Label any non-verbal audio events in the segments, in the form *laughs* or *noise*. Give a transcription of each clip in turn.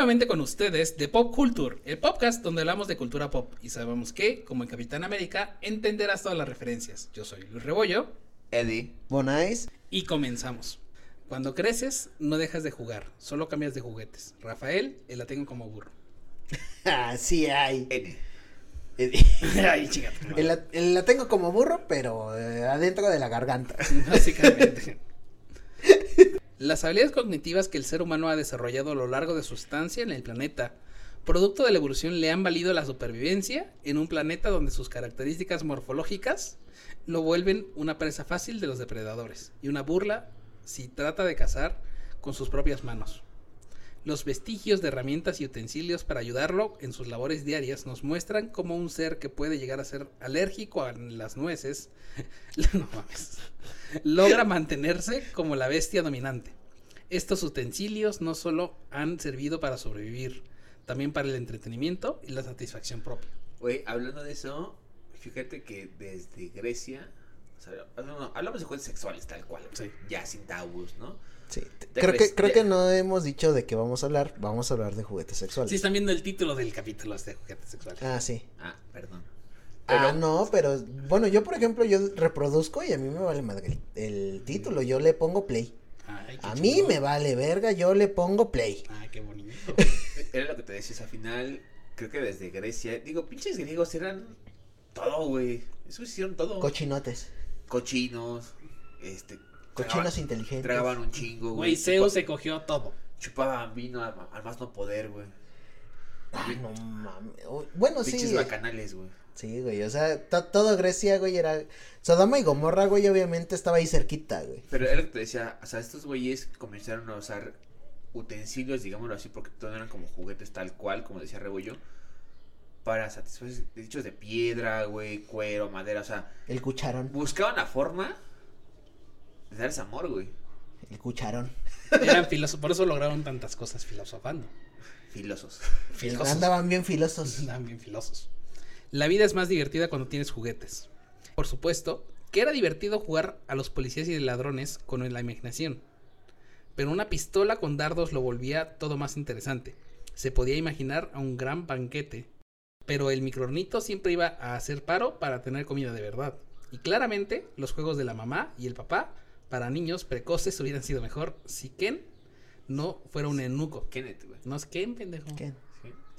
Nuevamente con ustedes de Pop Culture, el podcast donde hablamos de cultura pop y sabemos que, como en Capitán América, entenderás todas las referencias. Yo soy Luis Rebollo Eddie. Bonais. y comenzamos. Cuando creces, no dejas de jugar, solo cambias de juguetes. Rafael, el la tengo como burro. *laughs* Ah, sí hay. Eddie. *laughs* Ay, chica. madre. El- el- la tengo como burro, pero eh, adentro de la garganta. *laughs* Básicamente. Las habilidades cognitivas que el ser humano ha desarrollado a lo largo de su estancia en el planeta, producto de la evolución, le han valido la supervivencia en un planeta donde sus características morfológicas lo vuelven una presa fácil de los depredadores y una burla si trata de cazar con sus propias manos. Los vestigios de herramientas y utensilios para ayudarlo en sus labores diarias nos muestran como un ser que puede llegar a ser alérgico a las nueces *laughs* no mames, logra mantenerse como la bestia dominante. Estos utensilios no solo han servido para sobrevivir, también para el entretenimiento y la satisfacción propia. Güey, hablando de eso, fíjate que desde Grecia, o sea, no, no, hablamos de juegos sexuales tal cual, Sí. ya sin tabús, ¿no? Sí. Creo que, creo que no hemos dicho de qué vamos a hablar. Vamos a hablar de juguetes sexuales. Si están viendo el título del capítulo de juguetes sexuales. Ah, sí. Ah, perdón. Ah, no, pero bueno, yo por ejemplo, yo reproduzco y a mí me vale madre el, título. Yo le pongo play. Ay, qué A mí me vale verga, yo le pongo play. Ay, qué bonito. *laughs* Era lo que te decías al final, creo que desde Grecia, digo, pinches griegos eran todo, güey. Eso hicieron todo. Cochinotes. Cochinos, este. Cochinos tragaban- inteligentes. Tragaban un chingo, Güey, güey. Zeus se cogió todo. Chupaban vino al, al más no poder, güey. Ay, no mames. Bueno, sí. Pinches bacanales, güey. Sí, güey. O sea, to- todo Grecia, güey, era. Sodoma y Gomorra, güey, obviamente estaba ahí cerquita, güey. Pero era lo que te decía, o sea, estos güeyes comenzaron a usar utensilios, digámoslo así, porque todos eran como juguetes tal cual, como decía Rebollo, para satisfacer dichos de piedra, güey, cuero, madera, o sea, El cucharón. buscaban la forma de darse amor, güey. El cucharón. *laughs* Eran filósofos, por eso lograron tantas cosas filosofando. Filosos. Filosos. Andaban bien filosos. Andaban bien filosos. La vida es más divertida cuando tienes juguetes. Por supuesto, que era divertido jugar a los policías y ladrones con la imaginación. Pero una pistola con dardos lo volvía todo más interesante. Se podía imaginar a un gran banquete. Pero el microornito siempre iba a hacer paro para tener comida de verdad. Y claramente, los juegos de la mamá y el papá para niños precoces hubieran sido mejor si Ken no fuera un enuco. Kenneth, güey. No es Ken, pendejo. Ken.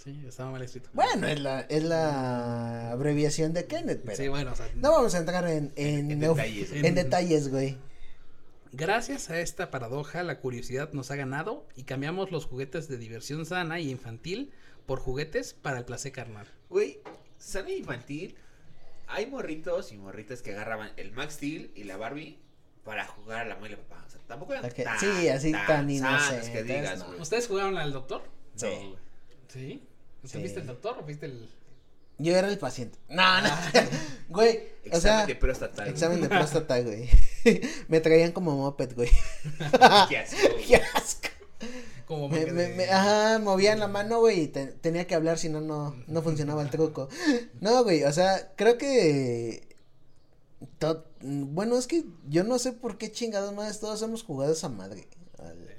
Sí. Estaba mal escrito. Bueno, es la, es la abreviación de Kenneth, pero. Sí, bueno, o sea, No vamos a entrar en, en, detalles, en güey. detalles, güey. gracias a esta paradoja, la curiosidad nos ha ganado y cambiamos los juguetes de diversión sana y infantil por juguetes para el placer carnal. Güey, sana infantil, hay morritos y morritas que agarraban el Max Steel y la Barbie para jugar a la mamá y la papá. O sea, tampoco eran Ok, tan, sí, así tan sanas inocentes, que digas, no. güey. ¿Ustedes jugaron al doctor? Sí. No, güey. Sí. ¿Usted Sí. viste el doctor o viste el.? Yo era el paciente. No, no. *laughs* Güey, o Examen sea. de próstata. güey. Examen de *laughs* próstata, güey. *laughs* Me traían como moped, güey. Qué asco, güey. Qué asco. Como Me, me- de- me- ajá, movían la mano, güey, y te- tenía que hablar, si no, no, no funcionaba el truco. No, güey, o sea, creo que... to- bueno, es que yo no sé por qué chingados más todos hemos jugado esa madre.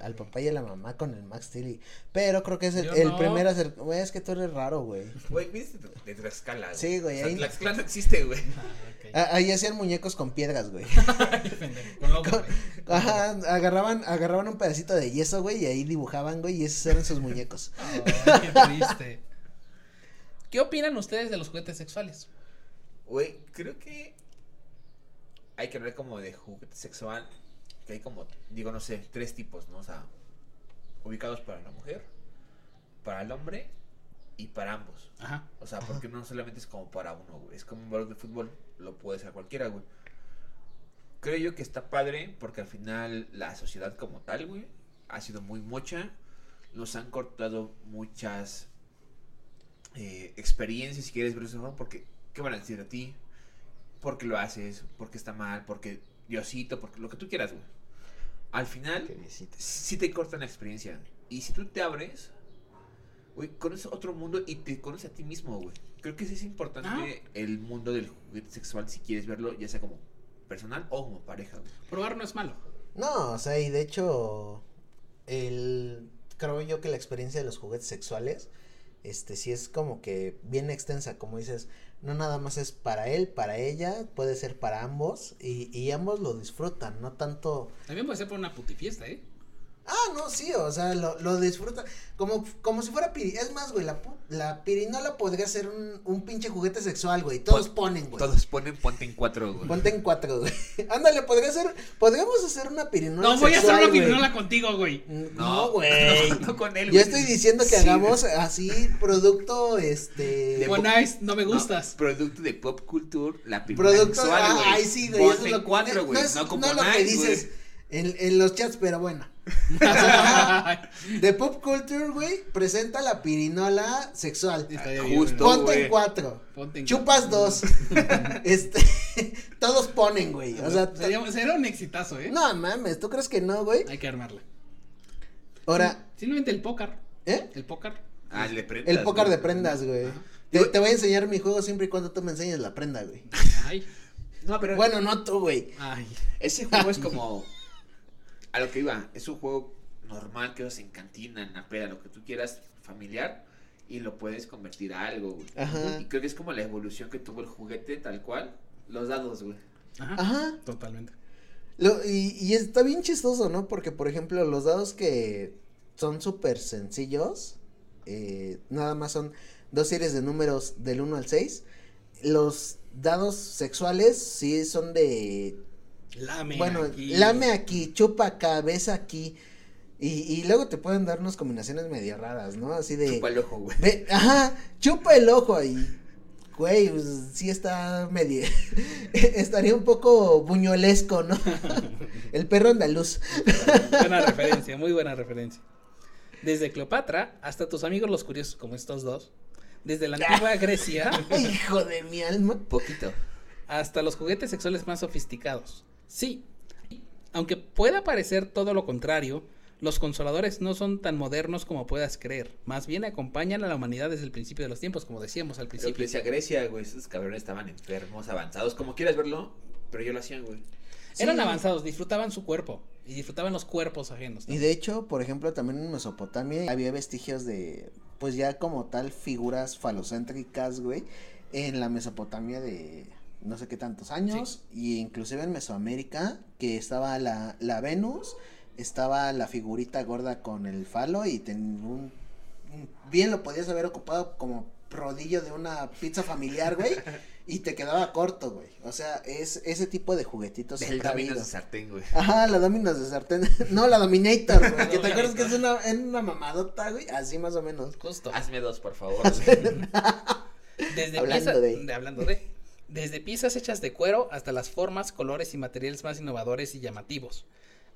Al, papá y a la mamá con el Max Steel. y- Pero creo que es el, el no. primer acer- güey, es que tú eres raro, güey. Güey, viste de, de Tlaxcala, güey. Sí, güey, O sea, ahí- Tlaxcala no existe, güey. Ah. Ah, Ahí hacían muñecos con piedras, güey. *laughs* Con lodo, güey. Ajá, agarraban, agarraban un pedacito de yeso, güey, y ahí dibujaban, güey, y esos eran sus muñecos. *laughs* Ay, qué triste. ¿Qué opinan ustedes de los juguetes sexuales? Güey, creo que hay que hablar como de juguete sexual. Que hay como, digo, no sé, tres tipos, ¿no? O sea, ubicados para la mujer, para el hombre y para ambos. Ajá. O sea, porque no solamente es como para uno, güey. Es como un balón de fútbol, lo puede ser cualquiera, güey. Creo yo que está padre porque al final la sociedad como tal, güey, ha sido muy mocha. Nos han cortado muchas eh, experiencias, si quieres ver eso, porque ¿qué van a decir de ti? ¿Por qué lo haces? ¿Por qué está mal? ¿Por qué Diosito? Porque lo que tú quieras, güey. Al final, si te cortan la experiencia. Y si tú te abres, güey, conoces otro mundo y te conoces a ti mismo, güey. Creo que sí es importante Ah. el mundo del juguete sexual si quieres verlo, ya sea como personal o como pareja, güey. Probar no es malo. No, o sea, y de hecho, el creo yo que la experiencia de los juguetes sexuales, este, sí es como que bien extensa, como dices, no nada más es para él, para ella, puede ser para ambos, y, y ambos lo disfrutan, no tanto También puede ser por una putifiesta, ¿eh? Ah, no, sí, o sea, lo, lo disfruta. Como, como si fuera piri. Es más, güey, la, pu- la pirinola podría ser un, un pinche juguete sexual, güey. Todos ponen, güey. Todos ponen ponte en cuatro, güey. Ponte en cuatro, güey. *laughs* Ándale, podría ser. Podríamos hacer una pirinola. No, voy a hacer una güey. pirinola contigo, güey. No, güey. *laughs* No, no con él, Yo güey. estoy diciendo que Sí, hagamos así producto, este. De- Bonais, no me No, gustas. producto de pop culture, la pirinola Producto. sexual, ah, güey. ay, sí, güey. Ponte Eso es lo cuatro, no, güey. es- No, como no lo que nice, dices güey. en, en los chats, pero bueno. *laughs* De pop culture, güey, presenta la pirinola sexual. Bien, Justo. güey. Ponte en cuatro. Ponte en Chupas dos. *laughs* este. *laughs* todos ponen, güey. O sea, Sería, sería un exitazo, ¿eh? no mames, ¿tú crees que no, güey? Hay que armarla. Ahora, Simplemente el póker. ¿eh? El póker. Ah, le prendas, El pócar güey. de prendas, güey. Te voy a enseñar mi juego siempre y cuando tú me enseñes la prenda, güey. Ay. No, pero Bueno, no tú, güey. Ay. ese juego es como. A lo que iba, es un juego normal que usas en cantina, en la peda, lo que tú quieras, familiar, y lo puedes convertir a algo, güey. Ajá. Y creo que es como la evolución que tuvo el juguete, tal cual. Los dados, güey. Ajá. Ajá. Totalmente. Lo, y, y está bien chistoso, ¿no? Porque, por ejemplo, los dados que son súper sencillos, eh, nada más son dos series de números del 1 al 6. Los dados sexuales sí son de Lame. Bueno, aquí. lame aquí, chupa acá, besa aquí. Y, y luego te pueden dar unas combinaciones medio raras, ¿no? Así de. Chupa el ojo, güey. ve- ajá, chupa el ojo ahí. Güey, pues sí está medio. *laughs* estaría un poco buñuelesco, ¿no? *laughs* el perro andaluz. Buena referencia, muy buena referencia. Desde Cleopatra hasta tus amigos los curiosos como estos dos. Desde la antigua *laughs* Grecia Hijo de mi alma. Poquito. hasta los juguetes sexuales más sofisticados. Sí, aunque pueda parecer todo lo contrario, los consoladores no son tan modernos como puedas creer. Más bien acompañan a la humanidad desde el principio de los tiempos, como decíamos al Pero principio. decía Grecia, güey, esos cabrones estaban enfermos, avanzados, como quieras verlo, pero yo lo hacían, güey. Eran Sí. avanzados, disfrutaban su cuerpo y disfrutaban los cuerpos ajenos. Y de hecho, por ejemplo, también en Mesopotamia había vestigios de, pues ya como tal, figuras falocéntricas, güey, en la Mesopotamia de no sé qué tantos años, y inclusive en Mesoamérica, que estaba la, la Venus, estaba la figurita gorda con el falo y ten un, bien lo podías haber ocupado como rodillo de una pizza familiar, güey, *laughs* y te quedaba corto, güey. O sea, es ese tipo de juguetitos ha Dominos de sartén, güey. Ajá, la Dominos de sartén. *laughs* No, la Dominator, güey. que *laughs* te acuerdas que es una, es una mamadota, güey. Así más o menos. Justo. Hazme dos, por favor. Desde Hablando de. hablando de. Desde piezas hechas de cuero hasta las formas, colores y materiales más innovadores y llamativos.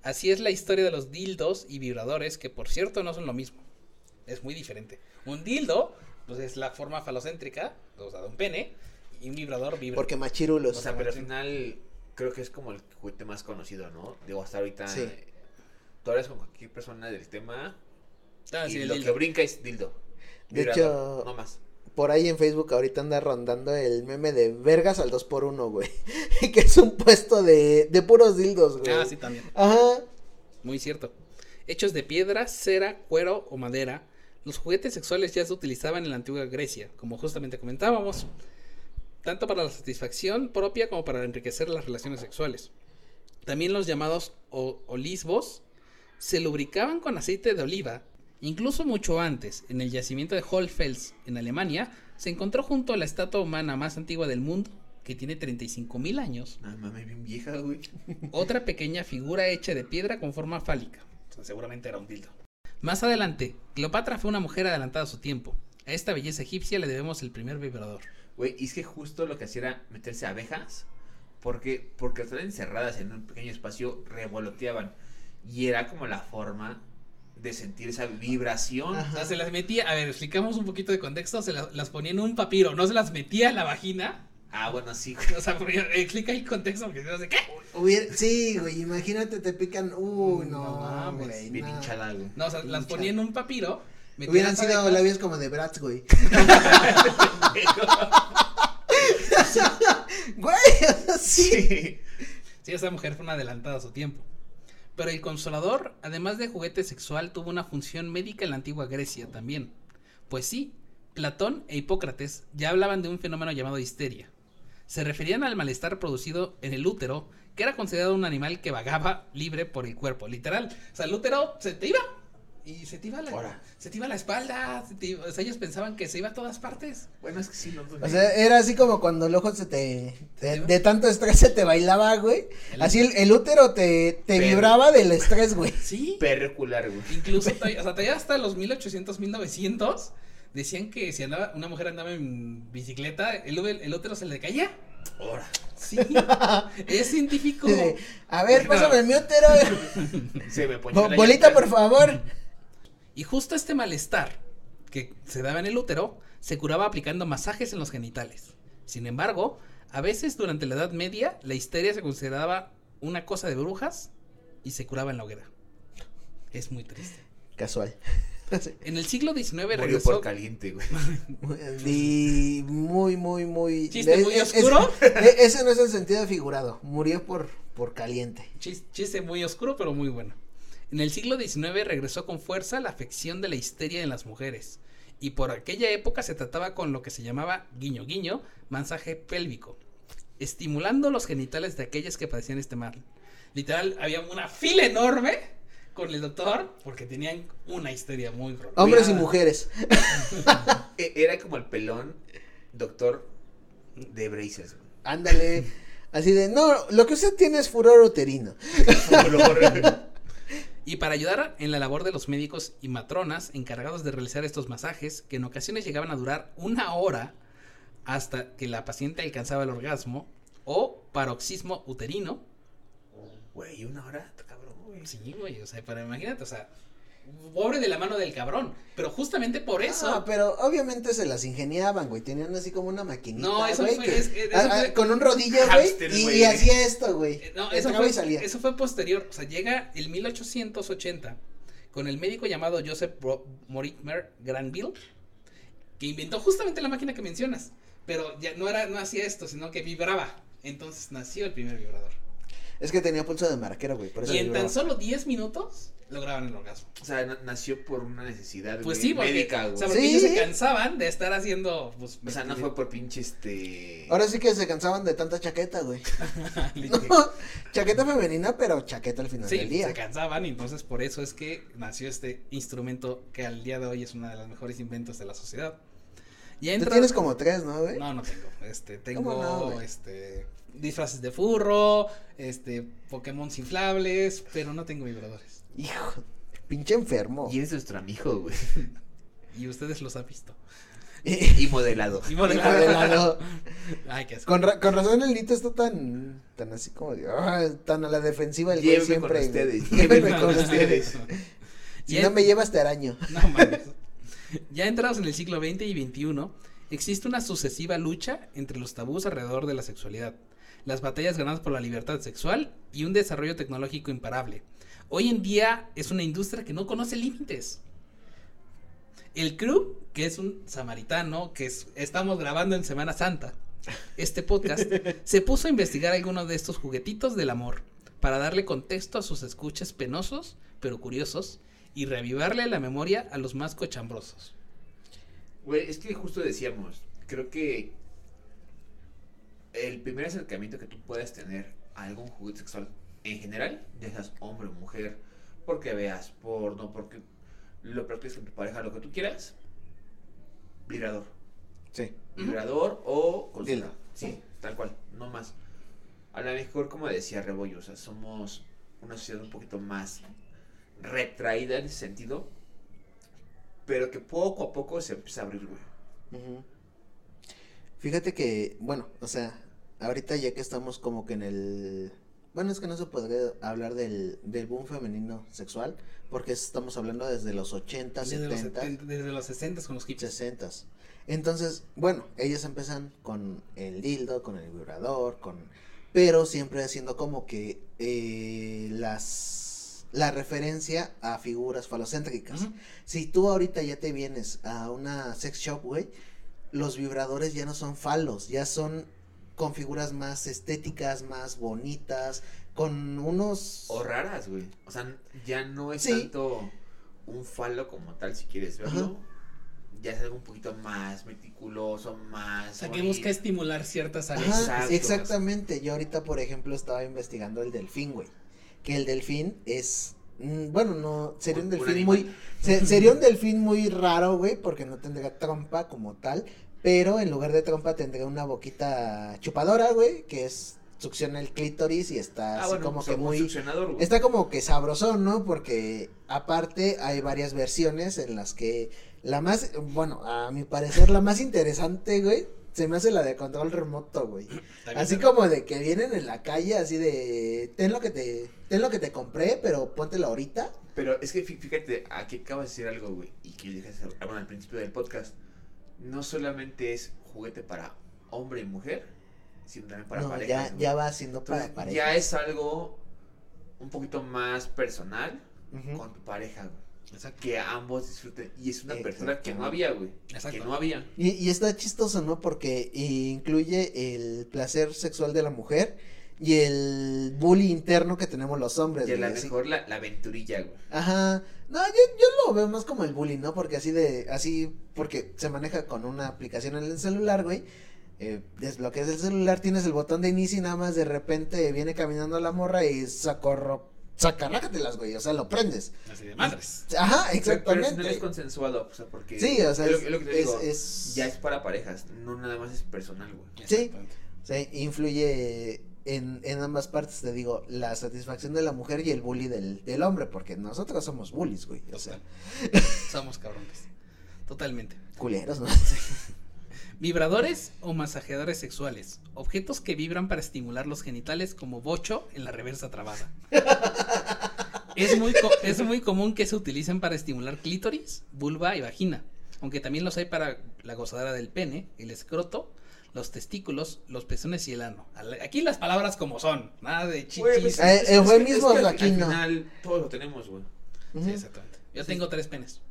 Así es la historia de los dildos y vibradores, que por cierto no son lo mismo. Es muy diferente. Un dildo, pues es la forma falocéntrica, o sea, de un pene, y un vibrador vibra. Porque machirulos. O sea, pero al final creo que es como el juguete más conocido, ¿no? Digo, hasta ahorita. Sí. eh, tú hablas con cualquier persona del tema Ah, y sí, lo dildo. que brinca es dildo. De Vibrador, hecho- No más. Por ahí en Facebook ahorita anda rondando el meme de vergas al 2 por 1 güey. *laughs* que es un puesto de, de puros dildos, güey. Ah, sí, también. Ajá. Muy cierto. Hechos de piedra, cera, cuero o madera, los juguetes sexuales ya se utilizaban en la antigua Grecia, como justamente comentábamos, tanto para la satisfacción propia como para enriquecer las relaciones sexuales. También los llamados olisbos se lubricaban con aceite de oliva. Incluso mucho antes, en el yacimiento de Hohlfels, en Alemania, se encontró junto a la estatua humana más antigua del mundo, que tiene 35.000 años, Ah, mami, bien vieja, güey. *laughs* otra pequeña figura hecha de piedra con forma fálica. O sea, seguramente era un dildo. Más adelante, Cleopatra fue una mujer adelantada a su tiempo. A esta belleza egipcia le debemos el primer vibrador. Güey, y es que justo lo que hacía era meterse abejas. Porque, porque al estar encerradas en un pequeño espacio, revoloteaban. Y era como la forma de sentir esa vibración. O sea, se las metía, a ver, explicamos un poquito de contexto, se las, las ponía en un papiro, no se las metía a la vagina. Ah, bueno, sí, güey. O sea, explica el contexto, porque si no sé qué. Hubiera- sí, güey, imagínate, te pican. Uy, no, No mames, güey. Bien no. hinchada, güey. No, o sea, las ponía en un papiro. Hubieran sido labios como de Bratz, güey. *laughs* *laughs* Güey, o sea, sí. Sí. Sí, esa mujer fue una adelantada a su tiempo. Pero el consolador, además de juguete sexual, tuvo una función médica en la antigua Grecia también. Pues sí, Platón e Hipócrates ya hablaban de un fenómeno llamado histeria. Se referían al malestar producido en el útero, que era considerado un animal que vagaba libre por el cuerpo, literal. O sea, el útero se te iba y se te iba la, Ahora. se te iba la espalda, se te iba- o sea, ellos pensaban que se iba a todas partes. Bueno, es que sí, no. O sea, era así como cuando el ojo se te. ¿Se De, te iba? de tanto estrés se te bailaba, güey. El- Así el, el útero te, te vibraba del estrés, güey. Sí. percular, güey. Incluso, *laughs* o sea, todavía hasta los 1800, 1900, decían que si andaba, una mujer andaba en bicicleta, el, el útero se le caía. Ahora. Sí, es científico. *laughs* A ver, pásame mi útero. *laughs* Se me ponía Bo- bolita, llanta. por favor. Y justo este malestar que se daba en el útero se curaba aplicando masajes en los genitales. Sin embargo, a veces durante la Edad Media la histeria se consideraba una cosa de brujas y se curaba en la hoguera. Es muy triste. Casual. *laughs* En el siglo XIX Murió regresó. por caliente, güey. *laughs* Y muy, muy, muy. ¿Chiste muy es- oscuro? *laughs* e- ese no es el sentido figurado. Murió por, por caliente. Chis- Chiste muy oscuro, pero muy bueno. En el siglo XIX regresó con fuerza la afección de la histeria en las mujeres. Y por aquella época se trataba con lo que se llamaba guiño guiño, masaje pélvico, estimulando los genitales de aquellas que padecían este mal. Literal, había una fila enorme con el doctor porque tenían una histeria muy prolongada. Hombres y mujeres. *laughs* E- Era como el pelón doctor de güey. Ándale. Así de, no, lo que usted tiene es furor uterino. *laughs* Y para ayudar en la labor de los médicos y matronas encargados de realizar estos masajes, que en ocasiones llegaban a durar una hora hasta que la paciente alcanzaba el orgasmo o paroxismo uterino. Güey, una hora, cabrón, güey. Sí, güey, o sea, pero imagínate, o sea, pobre de la mano del cabrón. Pero justamente por eso. Ah, pero obviamente se las ingeniaban, güey. Tenían así como una maquinita. No, eso güey, fue- que- es- es- ah, eso ah, fue- con un rodillo, *laughs* güey. Y, hacía esto, güey. Eh, No, eso fue, y salía. eso fue posterior. O sea, llega el 1880 con el médico llamado Joseph Mortimer Granville, que inventó justamente la máquina que mencionas. Pero ya no era, no hacía esto, sino que vibraba. Entonces nació el primer vibrador. Es que tenía pulso de marquero, güey. Por eso Y en tan solo 10 minutos lograban el orgasmo. O sea, na- nació por una necesidad, Pues sí, porque, médica, o güey. sea, porque Sí. ellos se cansaban de estar haciendo. Pues, O sea, no fue por pinche este. Ahora sí que se cansaban de tanta chaqueta, güey. *laughs* No, chaqueta femenina, pero chaqueta al final Sí, del día. se cansaban y entonces por eso es que nació este instrumento que al día de hoy es uno de los mejores inventos de la sociedad. Ya Tú tienes como tres, ¿no, güey? No, no tengo. Este, tengo este disfraces de furro, este Pokémon inflables, pero no tengo vibradores. Hijo, pinche enfermo. Y eres nuestro amigo, güey. Y ustedes los han visto. *laughs* Y modelado. Y Hijo de lado. Ay, qué asco. Con, ra- con razón el Lito está tan, tan así como de, ah, tan a la defensiva el güey Llévenme siempre. con ustedes. Llévenme con ustedes. Si no me llevas te araño. No mames. *laughs* Ya entrados en el siglo XX y XXI, existe una sucesiva lucha entre los tabús alrededor de la sexualidad, las batallas ganadas por la libertad sexual y un desarrollo tecnológico imparable. Hoy en día es una industria que no conoce límites. El crew, que es un samaritano, que es- estamos grabando en Semana Santa, este podcast, *laughs* se puso a investigar algunos de estos juguetitos del amor para darle contexto a sus escuchas penosos, pero curiosos, y reavivarle la memoria a los más cochambrosos. Güey, es que justo decíamos, creo que el primer acercamiento que tú puedas tener a algún juguete sexual en general, ya seas hombre o mujer, porque veas porno, porque lo practiques con tu pareja, lo que tú quieras, vibrador. Sí. Vibrador o consola. Sí, tal cual, no más. A lo mejor, como decía Rebollo, o sea, somos una sociedad un poquito más retraída en ese sentido, pero que poco a poco se empieza a abrir, güey. Fíjate que, bueno, o sea, ahorita ya que estamos como que en el... Bueno, es que no se podría hablar del, del boom femenino sexual, porque estamos hablando desde los 80, Desde los, 70, seten- desde los 60 con los hippies. 60. Entonces, bueno, ellos empiezan con el dildo, con el vibrador, con... Pero siempre haciendo como que eh, las... La referencia a figuras falocéntricas. Si tú ahorita ya te vienes a una sex shop, güey, los vibradores ya no son falos, ya son con figuras más estéticas, más bonitas, con unos... O raras, güey. O sea, ya no es Sí. tanto un falo como tal, si quieres verlo. Ya es algo un poquito más meticuloso, más. O sea, que bonito. busca estimular ciertas áreas. Ajá, exactamente. Yo ahorita, por ejemplo, estaba investigando el delfín, güey. Que el delfín es... mm, Bueno, no, sería un delfín muy... se- sería un delfín muy raro, güey, porque no tendría trompa como tal. Pero en lugar de trompa tendría una boquita chupadora, güey, que es... Succiona el clítoris y está Ah, así bueno, como que muy... Está como que sabrosón, ¿no? Porque aparte hay varias versiones en las que la más, bueno, a mi parecer la más interesante, güey, se me hace la de control remoto, güey. Así como de que vienen en la calle, así de, ten lo que te, ten lo que te compré, pero póntelo ahorita. Pero es que fí- fíjate, aquí acabas de decir algo, güey, y que hace- bueno, al principio del podcast. No solamente es juguete para hombre y mujer, sino también para no, parejas. ya, güey. ya va siendo para Entonces, pareja. ya es algo un poquito más personal con tu pareja, güey. Exacto. Que ambos disfruten. Y es una persona que no había, güey. Exacto. Que no había. Y, y está chistoso, ¿no? Porque incluye el placer sexual de la mujer y el bully interno que tenemos los hombres. Y a así- mejor la, la aventurilla, güey. Ajá. No, yo, yo lo veo más como el bullying, ¿no? Porque así de, así, porque se maneja con una aplicación en el celular, güey. Eh, desbloqueas el celular, tienes el botón de inicio y nada más de repente viene caminando la morra y sacorro, sacarrácatelas, güey. O sea, lo prendes. Así de madres. Ajá, Pero- Pero no es exactamente. consensuado, o sea, porque. Sí, o sea, es lo, es, es lo que te es- digo. es- Ya es para parejas, no nada más es personal, güey. Sí. Exactamente. sea, influye en, en ambas partes, te digo, la satisfacción de la mujer y el bully del, del hombre, porque nosotros somos bullies, güey. O sea, Somos cabrones. Totalmente. culeros, ¿no? *laughs* Vibradores o masajeadores sexuales. Objetos que vibran para estimular los genitales como bocho en la reversa trabada. Es muy, es muy común que se utilicen para estimular clítoris, vulva y vagina. Aunque también los hay para la gozadera del pene, el escroto, los testículos, los pezones y el ano. Aquí las palabras como son. Nada de chichis. Güey, pues, Eh, es- es- que aquí al no. final todos lo tenemos, güey. Sí, exactamente. Yo tengo tres penes.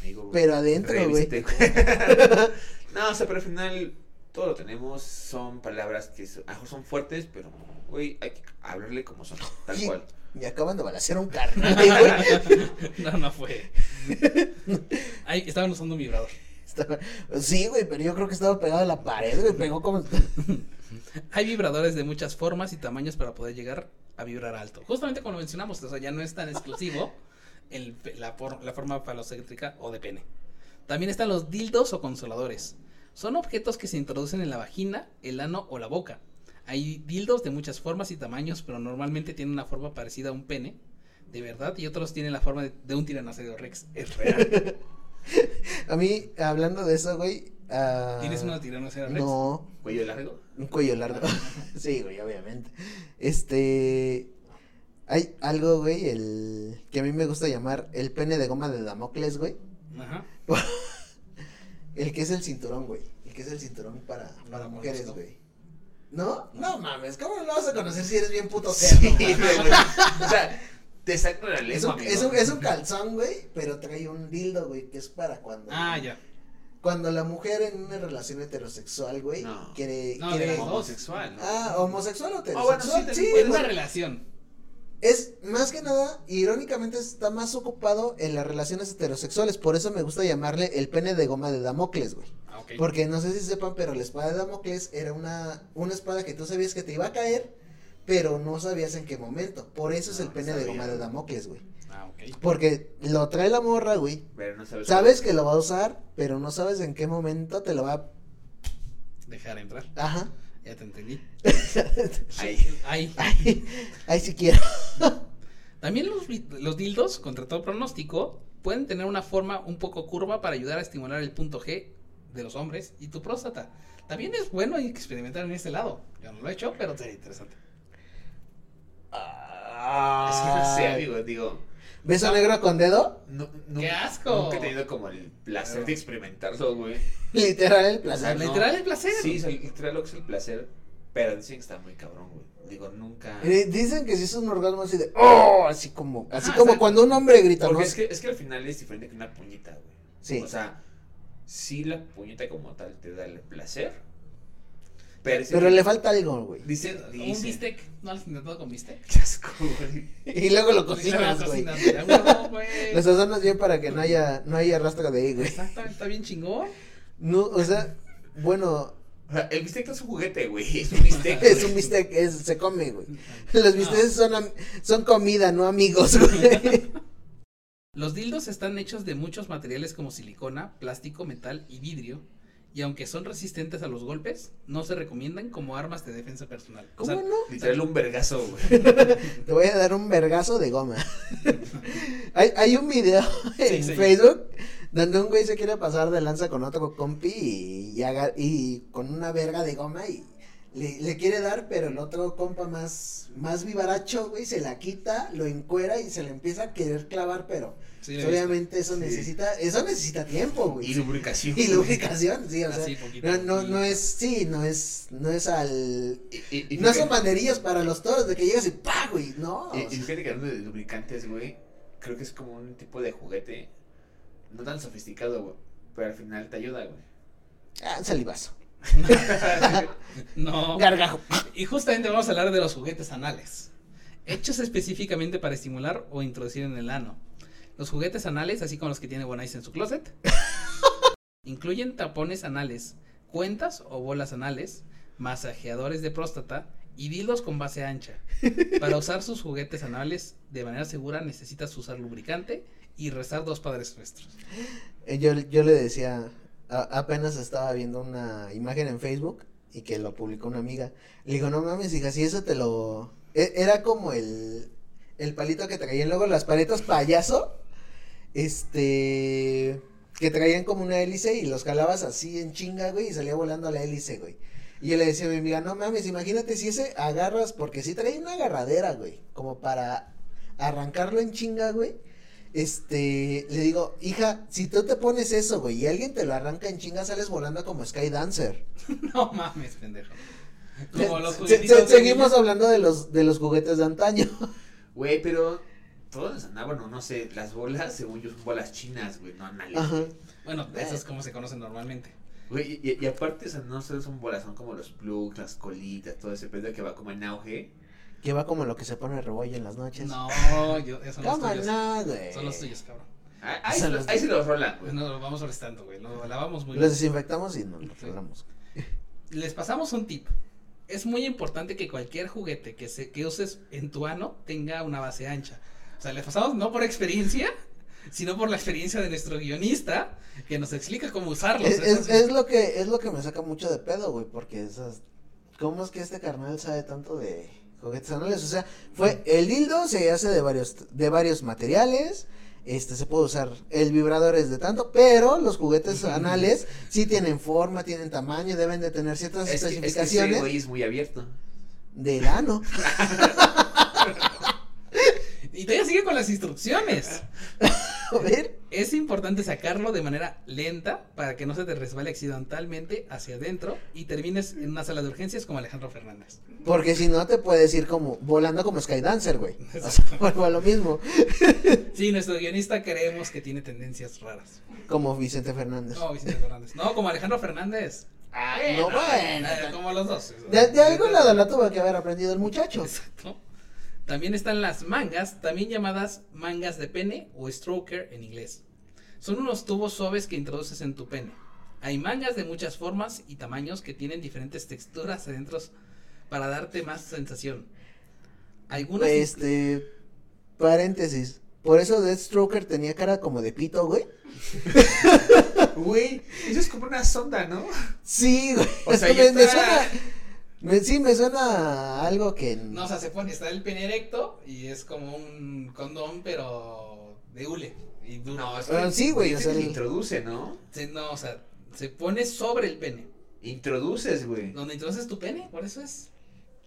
Amigo, güey. Pero adentro, güey. *laughs* No, o sea, pero al final todos lo tenemos. Son palabras que so- a lo mejor son fuertes, pero, güey, hay que hablarle como son, tal Sí. cual. Me acaban de balasear un carnal. *laughs* No, no fue. Ahí estaban usando un vibrador. Estaba- Sí, güey, pero yo creo que estaba pegado a la pared, güey. Pegó como. *laughs* Hay vibradores de muchas formas y tamaños para poder llegar a vibrar alto. Justamente como lo mencionamos, o sea, ya no es tan exclusivo el, la, for- la forma falocéntrica o de pene. También están los dildos o consoladores. Son objetos que se introducen en la vagina, el ano o la boca. Hay dildos de muchas formas y tamaños, pero normalmente tienen una forma parecida a un pene, de verdad, y otros tienen la forma de, de un tiranosaurio rex. Es real. *laughs* A mí, hablando de eso, güey. ah, ¿Tienes una tiranosaurio rex? No, Cuello largo. un cuello largo. *laughs* sí, güey, obviamente. Este. Hay algo, güey, el que a mí me gusta llamar el pene de goma de Damocles, güey. Ajá. *laughs* El que es el cinturón, güey. El que es el cinturón para, para No, mujeres, güey. ¿No? No mames, ¿cómo no lo vas a conocer si eres bien puto Sí, cerdo? güey, güey? *laughs* O sea, te saco la Es lengua, un, amigo. es, un, es un calzón, güey, pero trae un dildo, güey, que es para cuando. Ah, ya. Cuando la mujer en una relación heterosexual, güey, No. quiere. No, quiere homosexual, ¿no? ah, homosexual o Ah, bueno, heterosexual. sí, sí, puede una relación. Es más que nada, irónicamente está más ocupado en las relaciones heterosexuales. Por eso me gusta llamarle el pene de goma de Damocles, güey. Ah. Porque no sé si sepan, pero la espada de Damocles era una, una espada que tú sabías que te iba a caer, pero no sabías en qué momento. Por eso es el No, pene de goma de. Damocles, güey. Ah, ok. Porque lo trae la morra, güey. Pero no sabes. Sabes que lo va a usar, pero no sabes en qué momento te lo va Dejar entrar. a... Ajá. Ya te entendí. *laughs* Ahí. Ahí. Ay, ay, si quiero. También los, los dildos, contra todo pronóstico, pueden tener una forma un poco curva para ayudar a estimular el punto G de los hombres y tu próstata. También es bueno experimentar en este lado. Yo no lo he hecho, pero sería interesante. Es que no sé, amigo, digo. ¿Beso negro con dedo? No, no, ¡Qué asco! Nunca he tenido como el placer de experimentarlo, güey. Literal el O sea, placer. no. Literal el placer. Sí, literal lo que es el placer. Pero dicen que está muy cabrón, güey. Digo, nunca. Eh, Dicen que si es un orgasmo así de... ¡Oh! Así como... Así Ah, como cuando un hombre grita, Porque ¿no? es que, es que al final es diferente que una puñeta, güey. Sí. O sea, sí la puñeta como tal te da el placer. Pero, Pero le falta algo, güey. Dice, Un bistec. ¿No has intentado con bistec? Qué asco, güey. *laughs* Y luego lo cocinas, güey. cocinas, güey. A huevo, *laughs* güey. Lo sazonas bien para que no haya, no haya rastro de ahí, güey. Exacto, está bien chingón. No, o sea, bueno, O sea, el bistec no es un juguete, güey. Es un bistec. *laughs* es un bistec, es, se come, güey. Los bistecs son, am- son comida, no amigos, güey. Los dildos están hechos de muchos materiales como silicona, plástico, metal y vidrio. Y aunque son resistentes a los golpes, no se recomiendan como armas de defensa personal. O ¿Cómo sea, no? Literal un vergazo, güey. *laughs* Te voy a dar un vergazo de goma. *laughs* hay, hay un video en Sí, sí. Facebook donde un güey se quiere pasar de lanza con otro compi y, y, haga- y con una verga de goma y le, le quiere dar, pero el otro compa más, más vivaracho, güey, se la quita, lo encuera y se le empieza a querer clavar, pero sí, pues, obviamente eso Sí. necesita, eso necesita tiempo, güey. Y lubricación. Y lubricación, sí, o sea, poquito, no, no, no es, sí, no es, no es al, Y, y- y no son banderillas para los toros de que llegas y pa, güey, no. Y, fíjate que hablando de lubricantes, güey, creo que es como un tipo de juguete no tan sofisticado, güey, pero al final te ayuda, güey. ah, salivazo. *laughs* No. *laughs* Gargajo. Y justamente vamos a hablar de los juguetes anales. Hechos específicamente para estimular o introducir en el ano. Los juguetes anales, así como los que tiene Bonais en su closet, *laughs* incluyen tapones anales, cuentas o bolas anales, masajeadores de próstata y dildos con base ancha. Para usar sus juguetes anales de manera segura necesitas usar lubricante y rezar dos padres nuestros. Eh, Yo, yo le decía, a- apenas estaba viendo una imagen en Facebook y que lo publicó una amiga. Le digo, no mames, hija, si eso te lo... e- Era como el, el palito que traían luego las paletas payaso. Este... Que traían como una hélice y los jalabas así en chinga, güey, y salía volando la hélice, güey. Y yo le decía a mi amiga, no mames, imagínate si ese agarras, porque sí traía una agarradera, güey, como para arrancarlo en chinga, güey. Este, le digo, hija, si tú te pones eso, güey, y alguien te lo arranca en chinga, sales volando como Skydancer. *laughs* No mames, pendejo. Como los Se- se- seguimos niños. hablando de los, de los juguetes de antaño. Güey, pero todos les andaban, o no sé, las bolas, según yo, son bolas chinas, güey, no anales. Ajá. Bueno, eso es como se conoce normalmente. Güey, y, y aparte, o sea, no solo son bolas, son como los plugs, las colitas, todo ese pedo que va como en auge. Que va como lo que se pone rebollo en las noches. No, yo, esos son los ¿Cómo tuyos. no, güey? Son los tuyos, cabrón. Ah, Ahí, se los ahí se los rolan, güey. No, lo vamos restando, güey. Lo lavamos muy Los bien. desinfectamos y nos los Sí. Les pasamos un tip. Es muy importante que cualquier juguete que, se, que uses en tu ano tenga una base ancha. O sea, les pasamos no por experiencia, sino por la experiencia de nuestro guionista, que nos explica cómo usarlos. Es, es, lo que, es lo que me saca mucho de pedo, güey, porque esas, ¿cómo es que este carnal sabe tanto de juguetes anales? O sea, fue, el dildo se hace de varios, de varios materiales, este, se puede usar, el vibrador es de tanto, pero los juguetes *laughs* anales sí tienen forma, tienen tamaño, deben de tener ciertas Es que, es que ese especificaciones güey es muy abierto. del ano. *laughs* Y todavía sigue con las instrucciones. *laughs* A ver, Es importante sacarlo de manera lenta para que no se te resbale accidentalmente hacia adentro y termines en una sala de urgencias como Alejandro Fernández. porque si no te puedes ir como, volando como Skydancer, güey. O sea, vuelvo a lo mismo, *laughs* Sí, nuestro guionista creemos que tiene tendencias raras. como Vicente Fernández. No, Vicente Fernández. No, como Alejandro Fernández. no, bueno. Eh, como los dos. De, de algún lado la tuvo que haber aprendido el muchacho. Exacto. También están las mangas, también llamadas mangas de pene o stroker en inglés. Son unos tubos suaves que introduces en tu pene. Hay mangas de muchas formas y tamaños que tienen diferentes texturas adentro para darte más sensación. Algunas Este, paréntesis. Por eso Deathstroker tenía cara como de pito, güey. *laughs* Güey, eso es como una sonda, ¿no? Sí, güey. O sea, ya *laughs* me, me está- suena. Me- sí, me suena a algo que. No, o sea, se pone, está el pene erecto y es como un condón, pero de hule y duro. No, es Ah, sí, güey, o sea, que el- introduce, ¿no? Se- no, o sea, se pone sobre el pene. Introduces, güey. Donde introduces tu pene, por eso es.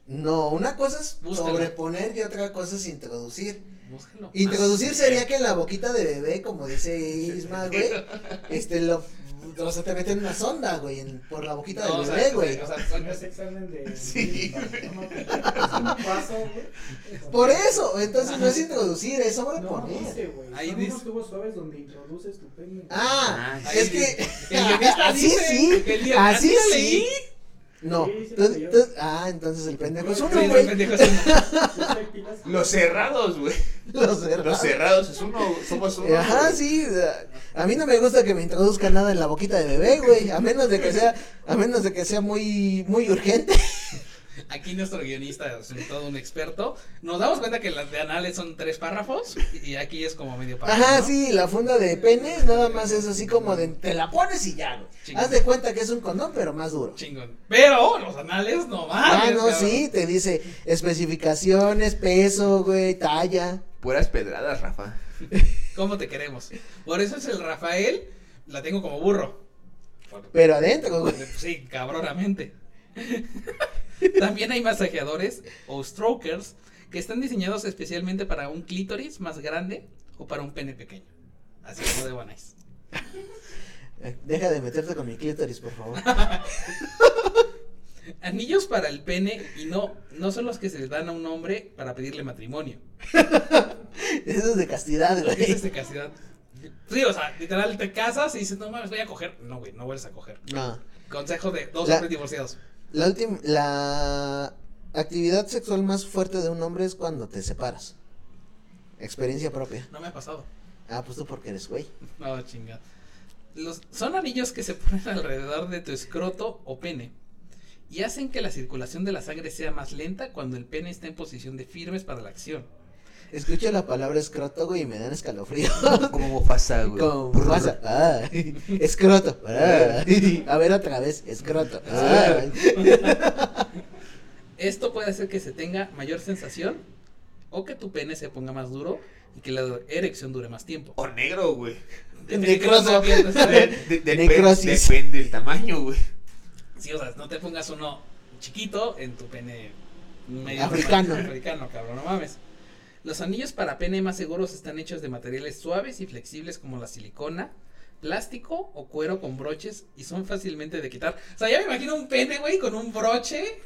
No, una cosa es Búscalo. sobreponer y otra cosa es introducir. Búscalo. Introducir Ah, sería que en la boquita de bebé, como dice Isma, güey, *laughs* este lo. O sea, te meten una sonda, güey, en- por la boquita No, o del sea, bebé, güey. o sea, son- No es examen de. Sí, de- no, no, paso, güey. Por eso, entonces no es introducir, es No, sobreponer. dice, güey. Ahí Son dice- unos tubos suaves donde introduces tu pene. Ah, Ah, es que. El guionista *laughs* así dice sí, guion- así sí. No. Sí, tú- ah, entonces el pendejo es uno, Sí, el güey. pendejo es uno. Yo soy pilas. *laughs* Los cerrados, güey. Los cerrados. Los cerrados es uno, somos uno. Ajá, sí. A mí no me gusta que me introduzcan nada en la boquita de bebé, güey. A menos de que sea, a menos de que sea muy, muy urgente. *laughs* Aquí nuestro guionista, sobre todo un experto, nos damos cuenta que las de anales son tres párrafos y aquí es como medio párrafo. Ajá, ¿no? sí, la funda de pene nada más es así como de te la pones y ya. Chingón. Haz de cuenta que es un condón, pero más duro. Chingón. Pero los anales no Ah, mames. no, cabrón. sí, te dice especificaciones, peso, güey, talla. Puras pedradas, Rafa. *laughs* ¿Cómo te queremos? Por eso es el Rafael, la tengo como burro. Pero adentro, güey. Sí, cabronamente. *laughs* También hay masajeadores o strokers que están diseñados especialmente para un clítoris más grande o para un pene pequeño. Así como de Bonais. Eh, Deja de meterte con mi clítoris, por favor. *laughs* Anillos para el pene y no, no son los que se les dan a un hombre para pedirle matrimonio. *laughs* Eso es de castidad, güey. es de castidad. Sí, o sea, literal te casas y dices, no mames, voy a coger. No, güey, no vuelves a coger. No. Consejo de dos La- hombres divorciados. La última, la actividad sexual más fuerte de un hombre es cuando te separas. Experiencia propia. No me ha pasado. Ah, pues tú porque eres güey. *laughs* No, chingada. Los, son anillos que se ponen alrededor de tu escroto o pene y hacen que la circulación de la sangre sea más lenta cuando el pene está en posición de firmes para la acción. Escucho la palabra escroto, güey, y me dan escalofrío. *laughs* Como Mufasa, *laughs* güey. Como pasa. Ah, *laughs* escroto. Ah. A ver otra vez, escroto. Ah. Esto puede hacer que se tenga mayor sensación o que tu pene se ponga más duro y que la erección dure más tiempo. O negro, güey. Necroso. De- de- Necrosis. Depende del tamaño, güey. Sí, o sea, no te pongas uno chiquito en tu pene medio Africano. africano, cabrón, no mames. Los anillos para pene más seguros están hechos de materiales suaves y flexibles como la silicona, plástico o cuero con broches y son fácilmente de quitar. O sea, ya me imagino un pene, güey, con un broche.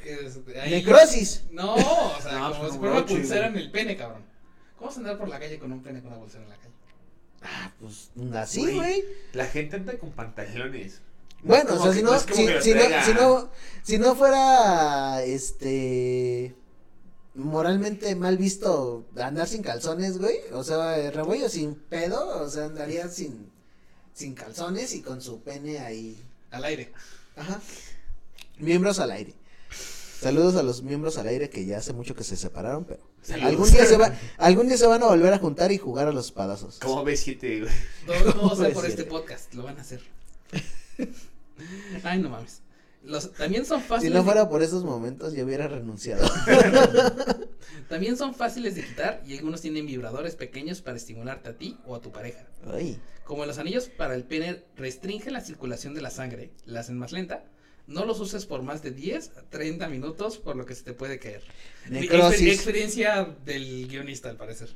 Necrosis. No, o sea, No, como pues si fuera una pulsera güey. en el pene, cabrón. ¿Cómo vas a andar por la calle con un pene con una pulsera en la calle? Ah, pues así, Güey. güey. La gente anda con pantalones. Bueno, o sea, que si no si, no, si no, si no fuera, este, moralmente mal visto andar sin calzones, güey, o sea, rebollo sin pedo, o sea, andaría sin, sin calzones y con su pene ahí, Al aire. ajá, miembros al aire. Saludos a los miembros al aire que ya hace mucho que se separaron, pero Saludos. algún día se va, algún día se van a volver a juntar y jugar a los espadazos. Como B7, güey. Todo, todo ¿Cómo sea por este podcast, lo van a hacer. Ay, no mames. Los, también son Si fáciles. no de- fuera por esos momentos, yo hubiera renunciado. *laughs* También son fáciles de quitar y algunos tienen vibradores pequeños para estimularte a ti o a tu pareja. Ay. Como los anillos para el pene restringen la circulación de la sangre, la hacen más lenta, no los uses por más de 10 a 30 minutos por lo que se te puede caer. Necrosis. Exper- experiencia del guionista, al parecer.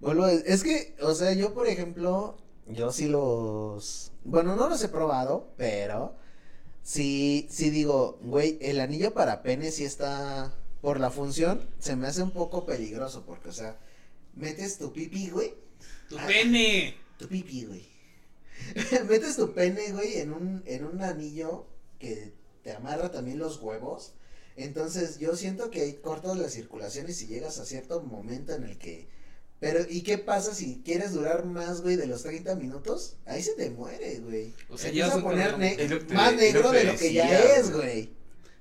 Vuelvo es que, o sea, yo por ejemplo, yo sí los, bueno, no los he probado, pero sí, sí digo, güey, el anillo para pene sí está, por la función, se me hace un poco peligroso, porque, o sea, metes tu pipi, güey, ¡Tu Ah. pene! tu pipi, güey, *laughs* metes tu pene, güey, en un, en un anillo que te amarra también los huevos, entonces yo siento que hay cortas las circulaciones y llegas a cierto momento en el que pero, ¿y qué pasa si quieres durar más, güey, de los 30 minutos? Ahí se te muere, güey. O Se sea, empieza llevas a poner cronómetro. ne- te- más negro de lo que ya es, güey.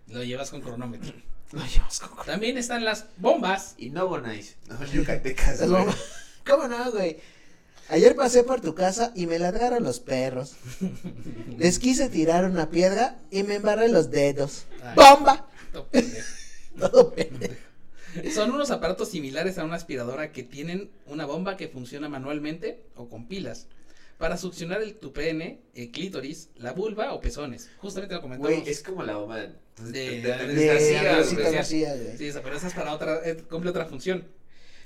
Lo llevas con cronómetro. *laughs* Lo llevas con También están las bombas. Y no Bonais. No, Yucatecas, Las güey. bombas. *laughs* ¿Cómo no, güey? Ayer pasé por tu casa y me ladraron los perros. *laughs* Les quise tirar una piedra y me embarré los dedos. Ay. ¡Bomba! Todo pendejo. Todo pendejo. Son unos aparatos similares a una aspiradora que tienen una bomba que funciona manualmente o con pilas para succionar el tu pene, el clítoris, la vulva o pezones. Justamente lo comentamos. Güey, es como la bomba de, De-. Sí, esa, pero esa es para otra, eh, cumple otra función.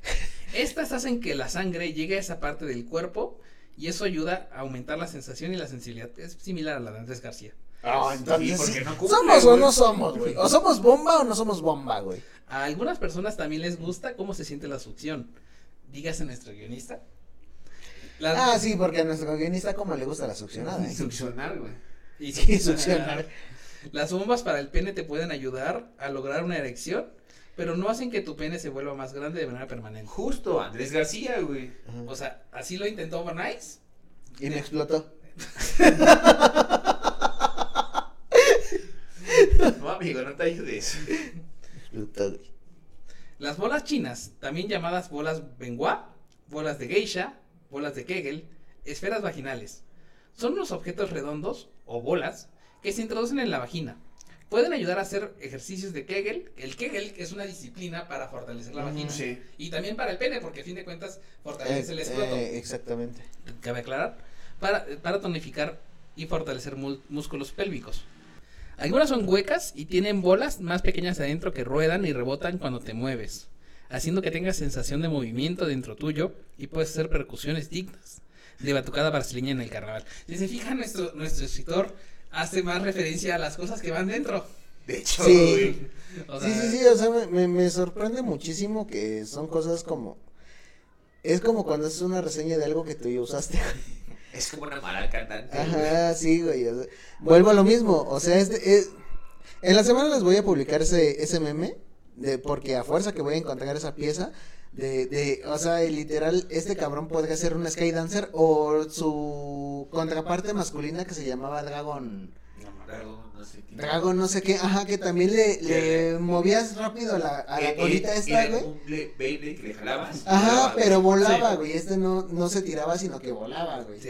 *laughs* Estas hacen que la sangre llegue a esa parte del cuerpo y eso ayuda a aumentar la sensación y la sensibilidad. Es similar a la de Andrés García. Ah, entonces, Sí, porque sí. no cumple, ¿Somos o no somos, güey? ¿O somos bomba o no somos bomba, güey? A algunas personas también les gusta cómo se siente la succión. Dígase nuestro guionista. Las- Ah, sí, porque a nuestro guionista como le gusta la succionada, ¿eh? Succionar, güey. Y Sí, succionar. Las bombas para el pene te pueden ayudar a lograr una erección, pero no hacen que tu pene se vuelva más grande de manera permanente. Justo, Andrés García, güey. O sea, así lo intentó Van Nuys. Y me explotó. *laughs* No, amigo, no te ayudes. Las bolas chinas, también llamadas bolas Benoit, bolas de geisha, bolas de Kegel, esferas vaginales, son unos objetos redondos o bolas que se introducen en la vagina. Pueden ayudar a hacer ejercicios de Kegel. El Kegel es una disciplina para fortalecer la vagina. Sí. Y también para el pene, porque a fin de cuentas fortalece el Eh, escroto. eh, exactamente. cabe aclarar, para, para tonificar y fortalecer músculos pélvicos. Algunas son huecas y tienen bolas más pequeñas adentro que ruedan y rebotan cuando te mueves, haciendo que tengas sensación de movimiento dentro tuyo y puedes hacer percusiones dignas de batucada brasileña en el carnaval. Si se fijan, nuestro, nuestro escritor hace más referencia a las cosas que van dentro. De *laughs* hecho, Sí. O Sí, sea, sí, sí, o sea, me sorprende muchísimo que son cosas como... Es como cuando haces una reseña de algo que tú ya usaste. Es como una mala cantante. Ajá, sí, güey. o sea, vuelvo a lo mismo. O sea, este, es- en la semana les voy a publicar ese, ese meme. De, porque a fuerza que voy a encontrar esa pieza. De, de, o sea, literal, este cabrón podría ser un Skydancer o su contraparte masculina que se llamaba Dragon. Dragon, no sé qué. Dragon, no sé qué, ajá, que también le, le movías rápido a la, a la colita esta, güey. un ble- baile que le jalabas. Ajá, pero volaba, güey. Este no, no se tiraba, sino que volaba, güey. sí,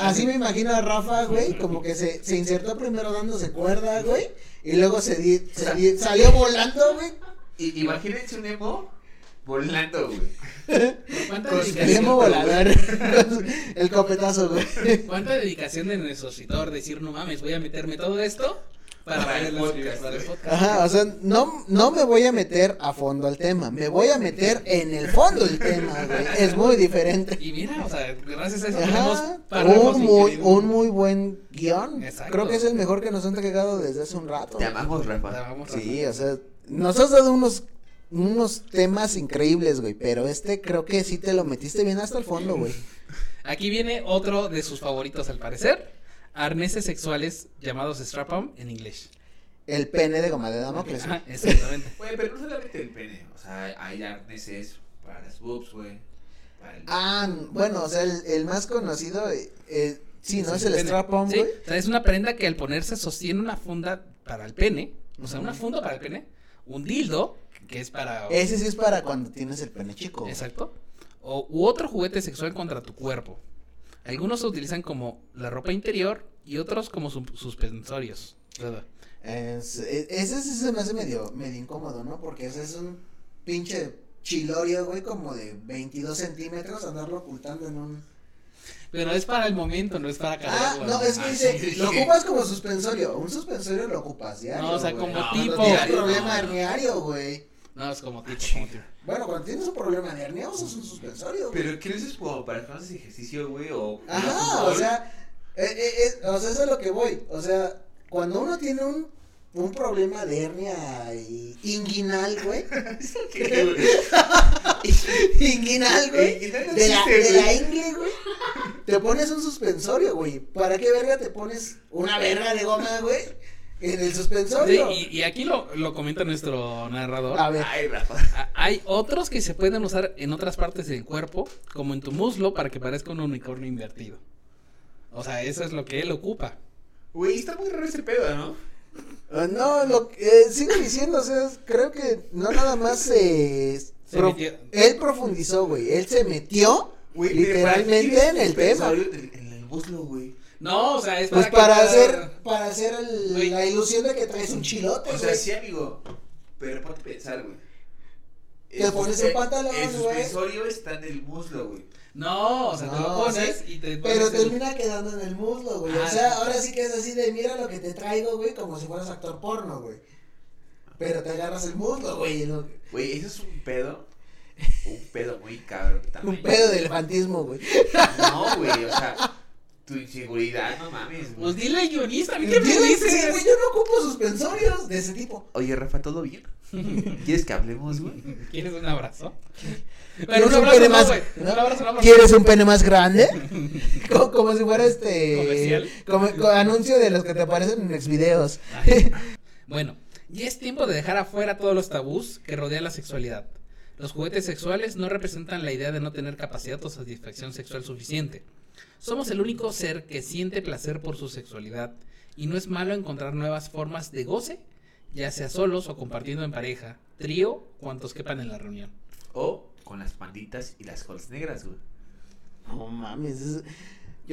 así, me imagino a Rafa, güey, como que se, se insertó primero dándose cuerda, güey, y luego se, di- se di- salió volando, güey. Y, imagínense un emo volando, güey. ¿Cuánta con- dedicación- El emo volador. *laughs* El copetazo, güey. ¿Cuánta dedicación de nuestro escritor decir, no mames, voy a meterme todo esto para, Para ver el podcast, para el podcast? Ajá, o sea, no, no me voy a meter a fondo al tema, me voy a meter en el fondo del tema, güey. Es muy diferente. Y mira, o sea, gracias a eso tenemos Ajá, párrafos un muy, un muy buen guion. Exacto. Creo que es el mejor que nos han entregado desde hace un rato. Te amamos, Rafa. vamos, Sí, o sea, nos has dado unos, unos temas increíbles, güey, pero este creo que sí te lo metiste bien hasta el fondo, güey. Aquí viene otro de sus favoritos al parecer. Arneses sexuales llamados strap-on en inglés. El pene de goma de Damocles. Ajá, exactamente. *laughs* Güey, pero no solamente el pene. O sea, hay arneses para las boobs, güey. El... Ah, bueno, o sea, el, el más conocido, eh, sí, ¿no? Es el pene. strap-on, Sí, güey. o sea, es una prenda que al ponerse sostiene una funda para el pene. O sea, una funda para el pene. Un dildo, que es para... Ese sí es para cuando tienes el pene chico. Exacto. O, u otro juguete sexual contra tu cuerpo. Algunos se utilizan como la ropa interior y otros como su- suspensorios. ¿verdad? Es- e- ese sí se me hace medio, medio incómodo, ¿no? Porque ese es un pinche chilorio, güey, como de 22 centímetros, andarlo ocultando en un... Pero es para el momento, no es para Ah, cargarlo. no, es que Ah, dice, sí, lo ocupas como suspensorio. Un suspensorio lo ocupas diario. No, o sea, güey. como tipo- tienes Diario, problema no. herniario, güey. No, es como tipo, Ah, como tipo. Bueno, cuando tienes un problema de hernia, usas un suspensorio. güey. Pero ¿qué como para que haces ejercicio, güey? O Ajá, o sea, eh, eh, eh, o sea, eso es lo que voy. O sea, cuando uno tiene un, un problema de hernia y- inguinal, güey. *laughs* *laughs* Inguinal, güey. Inguinal De la, de la ingle, güey. Te pones un suspensorio, güey. ¿Para qué verga te pones una verga de goma, güey? En el Sí, suspensorio. y, y aquí lo, lo comenta nuestro narrador. A ver. Ay, Rafa. A- Hay otros que se pueden usar en otras partes del cuerpo, como en tu muslo, para que parezca un unicornio invertido. O sea, eso es lo que él ocupa. Güey, está muy raro ese pedo, ¿no? Ah, No, lo que eh, sigo diciendo, o sea, creo que no nada más se, Se pro- metió- él profundizó, güey, él se metió literalmente ¿para en el tema. en el muslo, güey. No, o sea, es Pues para, para que- hacer, para hacer el- la ilusión de que traes un chilote, O sea, güey. sí, amigo. Pero ponte a pensar, güey. Te El pones un pantalón, El güey. suspensorio está en el muslo, güey. No, o sea, te lo No, pones sí, y te Pero pones el- termina quedando en el muslo, güey. Ah, o sea, sí. ahora sí que es así de mira lo que te traigo, güey, como si fueras actor porno, güey. Pero te agarras el muslo, güey. Güey, eso es un pedo. *laughs* Un pedo muy cabrón. Un también. pedo de elefantismo, güey. No, güey, o sea, tu inseguridad, no mames, güey. Pues dile al guionista, ¿a mí qué me dices? güey, yo no ocupo suspensorios de ese tipo. Oye, Rafa, ¿todo bien? *laughs* ¿Quieres que hablemos, güey? ¿Quieres un abrazo? ¿Quieres un un abrazo no. Un ¿Quieres un pene más grande? *laughs* como, como si fuera este. Comercial. Como, co- anuncio de los que te aparecen en exvideos. Ay. *laughs* Bueno, ya es tiempo de dejar afuera todos los tabús que rodean la sexualidad. Los juguetes sexuales no representan la idea de no tener capacidad o satisfacción sexual suficiente. Somos el único ser que siente placer por su sexualidad y no es malo encontrar nuevas formas de goce, ya sea solos o compartiendo en pareja, trío, cuantos quepan en la reunión. O con las panditas y las colas negras, güey. No mames. es-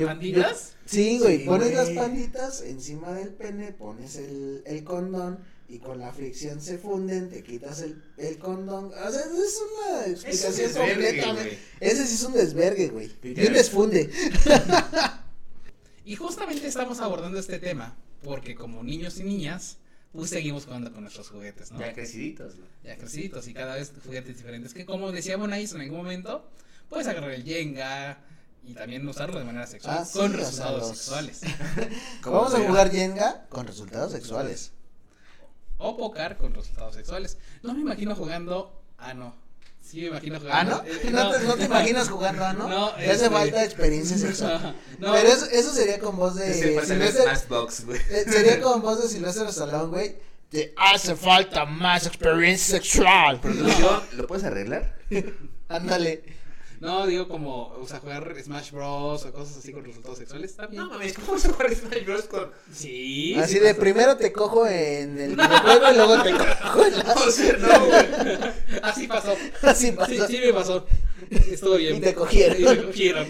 ¿Panditas? Sí, güey. Sí, pones güey. las panditas encima del pene, pones el, el condón y con la fricción se funden, te quitas el, el condón. O sea, es una explicación desvergue, completa, güey. güey. Ese sí es un desvergue, güey. Y un desfunde. *laughs* Y justamente estamos abordando este tema porque como niños y niñas, pues seguimos jugando con nuestros juguetes, ¿no? Ya creciditos, güey. ya crecidos y cada vez juguetes diferentes. Que como decía Bonais en algún momento, puedes agarrar el Jenga y también usarlo de manera sexual Ah, con resultados los- sexuales. *laughs* Vamos a jugar Jenga con resultados sexuales. O poker con resultados sexuales. No me imagino jugando. Ah, no. Sí me imagino ¿Ah, jugando. no? eh, ¿No, te, no te imaginas jugando, ah, no? No, Te hace este- falta experiencia sexual. No, Pero eso, eso sería con voz de. Se Sylvester- Smashbox, güey. eh, sería con voz de Silvestre Stallone, güey. Te hace falta más experiencia sexual. Producción, ¿lo puedes arreglar? Ándale. No, digo como, o sea, jugar Smash Bros. o cosas así con resultados sexuales. Está bien. No mames, ¿cómo vas a jugar Smash Bros con.? Sí. Así sí de primero te cojo en el *laughs* videojuego y luego te cojo en la. O sea, no, güey. *laughs* Así pasó. Así Sí, pasó. sí me pasó. Estuvo bien. Y te cogieron. Y me cogieron.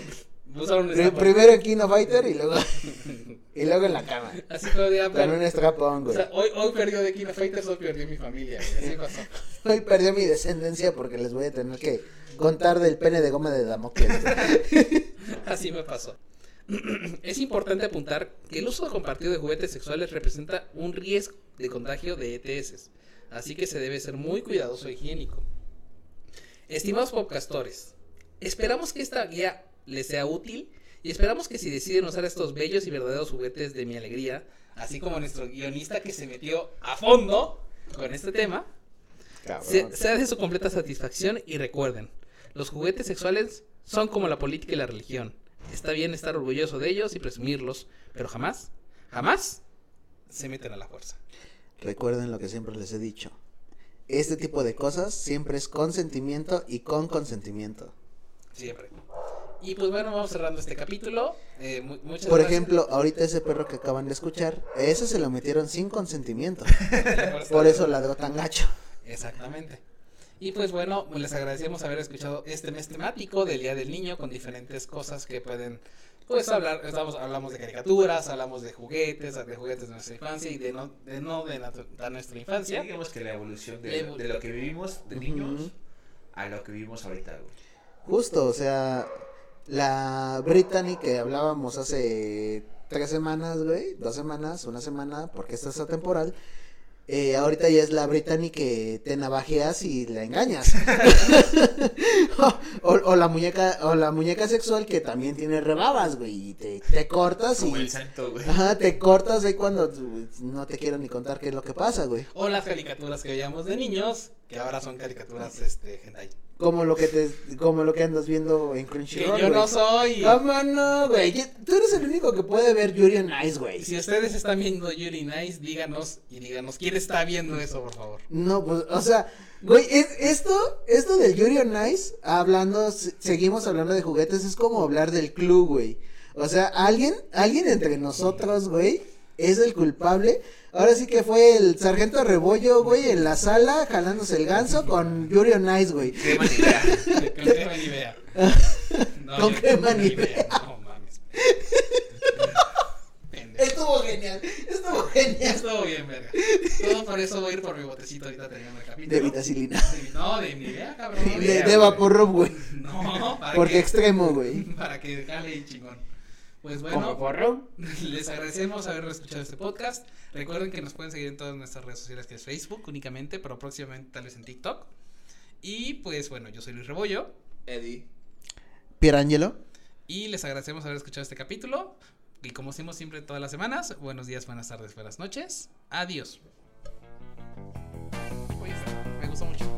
Usaron un primero en Kino Fighter y luego. *laughs* y luego en la cama. Así fue de Con un strap-on, O güey. sea, hoy, hoy perdió de King of Fighters, hoy perdió mi familia, güey. Así pasó. Hoy perdió mi descendencia porque les voy a tener que contar del pene de goma de Damocles. *laughs* Así me pasó. *clears throat* Es importante apuntar que el uso compartido de juguetes sexuales representa un riesgo de contagio de ETS, así que se debe ser muy cuidadoso e higiénico. Estimados podcastores, esperamos que esta guía les sea útil y esperamos que si deciden usar estos bellos y verdaderos juguetes de mi alegría, así como nuestro guionista que se metió a fondo con este tema, se- Cabrón. sea de su completa satisfacción y recuerden, los juguetes sexuales son como la política y la religión. Está bien estar orgulloso de ellos y presumirlos, pero jamás, jamás se meten a la fuerza. Recuerden lo que siempre les he dicho. Este tipo de cosas siempre es consentimiento y con consentimiento. Siempre. Y pues bueno, vamos cerrando este capítulo. Eh, mu- muchas Por gracias. ejemplo, ahorita ese perro que acaban de escuchar, ese se lo metieron sin consentimiento. Por *laughs* Por eso ladró tan gacho. Exactamente. Y pues bueno, les agradecemos haber escuchado este mes temático del Día del Niño con diferentes cosas que pueden pues hablar, estamos, hablamos de caricaturas, hablamos de juguetes, de juguetes de nuestra infancia y de no de, no de, de nuestra Sí, infancia. digamos que la evolución de, de lo que vivimos de niños a lo que vivimos ahorita, güey. Justo, o sea, la Brittany que hablábamos hace tres semanas, güey, dos semanas, una semana, porque esta es atemporal. Eh, ahorita ya es la Brittany que te navajeas y la engañas. *laughs* o, o la muñeca, o la muñeca sexual que también tiene rebabas, güey, y te, te cortas Como y el santo, güey. ajá, te cortas ahí cuando tú- no te quiero ni contar qué es lo que pasa, güey. O las caricaturas que veíamos de niños, que ahora son caricaturas este hentai. Como lo que te, como lo que andas viendo en Que Crunchyroll. yo no soy. ¿Cómo no, güey? Tú eres el único que puede ver Yuri on Ice, güey. Si ustedes están viendo Yuri Nice, díganos y díganos quién está viendo eso, por favor. No, pues, o sea, güey, es, esto, esto del Yuri on Ice, hablando, se- seguimos hablando de juguetes, es como hablar del club, güey. O sea, alguien, alguien entre nosotros, güey, es el culpable. Ahora sí que fue el sargento Rebollo, güey, en la sala, jalándose el ganso con Yuri on Ice, güey. Crema ni idea. Con crema ni vea. No, Con crema No mames. Estuvo genial, estuvo genial. Estuvo bien, verga. Todo por eso voy a ir por mi botecito ahorita terminando el capítulo. De vitacilina. De- No, de mi idea, cabrón. De, idea, de güey. No, para Porque que, extremo, güey. *laughs* para que jale y chingón. Pues bueno, *laughs* les agradecemos haber escuchado este podcast. Recuerden que nos pueden seguir en todas nuestras redes sociales, que es Facebook únicamente, pero próximamente tal vez en TikTok. Y pues bueno, yo soy Luis Rebollo. Eddie. Pierangelo. Y les agradecemos haber escuchado este capítulo. Y como hacemos siempre todas las semanas, buenos días, buenas tardes, buenas noches. Adiós. Me gustó mucho.